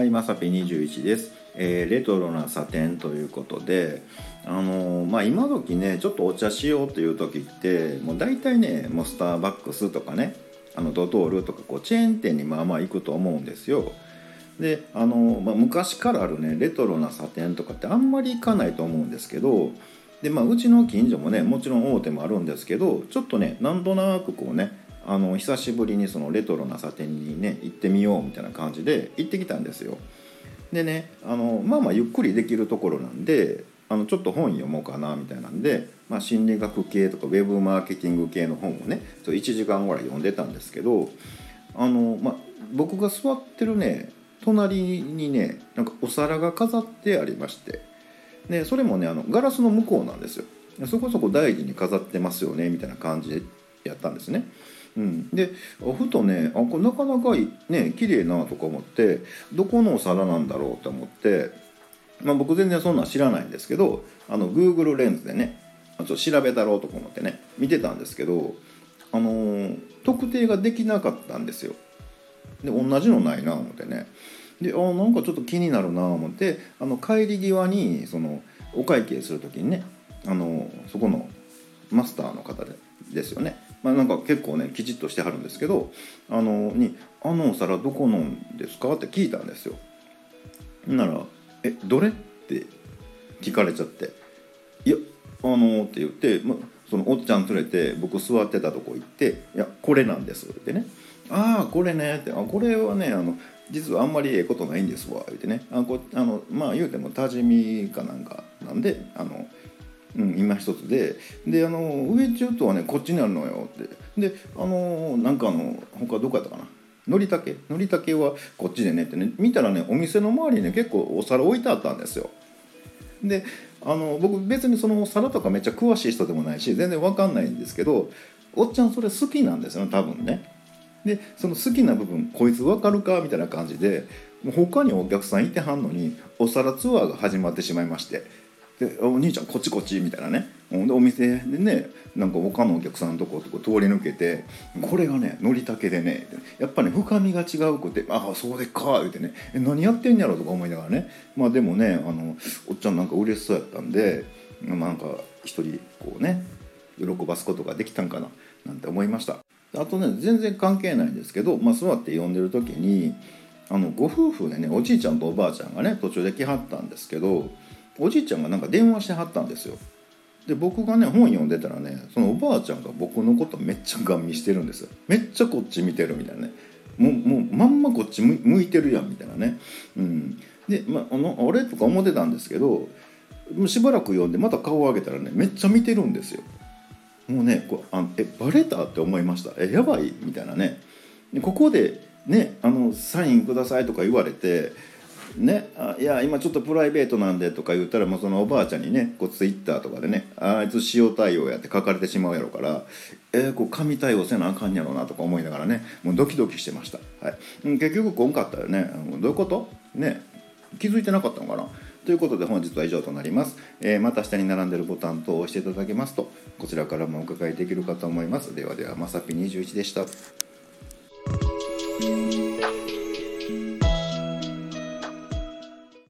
はい、まさぴ21です、えーレトロなサテンということで、あのーまあ、今時ねちょっとお茶しようという時ってもう大体ねもうスターバックスとかねあのドトールとかこうチェーン店にまあまあ行くと思うんですよ。であのーまあ、昔からあるねレトロなサテンとかってあんまり行かないと思うんですけどで、まあ、うちの近所もねもちろん大手もあるんですけどちょっとねなんとなくこうねあの久しぶりにそのレトロなサテンにね行ってみようみたいな感じで行ってきたんですよ。でねあのまあまあゆっくりできるところなんであのちょっと本読もうかなみたいなんで、まあ、心理学系とかウェブマーケティング系の本をねちょ1時間ぐらい読んでたんですけどあの、まあ、僕が座ってるね隣にねなんかお皿が飾ってありましてでそれもねあのガラスの向こうなんですよそこそこ大事に飾ってますよねみたいな感じでやったんですね。うん、でふとねあこれなかなかね綺麗なとか思ってどこのお皿なんだろうと思って、まあ、僕全然そんなん知らないんですけどあの Google レンズでねちょっと調べたろうとか思ってね見てたんですけど、あのー特定ができなかったんですよ。で同じのないな思ってね。であなんかちょっと気になるな思ってあの帰り際にそのお会計する時にねあのそこのマスターの方でですよね、まあ、なんか結構ねきちっとしてはるんですけどあのに「あのお皿どこのんですか?」って聞いたんですよ。なら「えどれ?」って聞かれちゃって「いやあの」って言って、ま、そのおっちゃん連れて僕座ってたとこ行って「いやこれなんです」ってね「ああこれね」って「あこれはねあの実はあんまりええことないんですわ」言ってねあこあのまあ言うても多治見かなんかなんであの、今一つでであの上中とはねこっちにあるのよって。であのなんかあの他どこやったかな？のりたけ。のりたけはこっちでねってね。見たらねお店の周りにね結構お皿置いてあったんですよ。であの僕別にそのお皿とかめっちゃ詳しい人でもないし全然わかんないんですけどおっちゃんそれ好きなんですよね多分ね。でその好きな部分こいつわかるか？みたいな感じでもう他にお客さんいてはんのにお皿ツアーが始まってしまいまして。で「お兄ちゃんこっちこっち」みたいなね。ほんでお店でねなんか他のお客さんのとこと通り抜けてこれがねのりたけでねやっぱね深みが違うくて「ああそうでっか」言うてね「何やってんやろ」とか思いながらね。まあでもねあのおっちゃんなんか嬉しそうやったんでまあなんか一人こうね喜ばすことができたんかななんて思いました。あとね全然関係ないんですけど、まあ、座って読んでる時にあのご夫婦でねおじいちゃんとおばあちゃんがね途中で来はったんですけどおじいちゃんがなんか電話してはったんですよ。で僕がね本読んでたらねそのおばあちゃんが僕のことめっちゃガン見してるんです。よめっちゃこっち見てるみたいなね。もうもうまんまこっち向いてるやんみたいなね。うん。で、まあ、のあれとか思ってたんですけどしばらく読んでまた顔を上げたらねめっちゃ見てるんですよ。もうねこうあえバレたって思いました？えやばい？みたいなね。ここでねあのサインくださいとか言われてね、あいや今ちょっとプライベートなんでとか言ったらもうそのおばあちゃんにねこうツイッターとかでねあいつ塩対応やって書かれてしまうやろからえー、こう紙対応せなあかんやろなとか思いながらねもうドキドキしてました、はい、結局こんかったよね。どういうこと？ね。気づいてなかったのかな？ということで本日は以上となります、えーまた下に並んでるボタン等を押していただけますとこちらからもお伺いできるかと思います。ではではまさぴ21でした。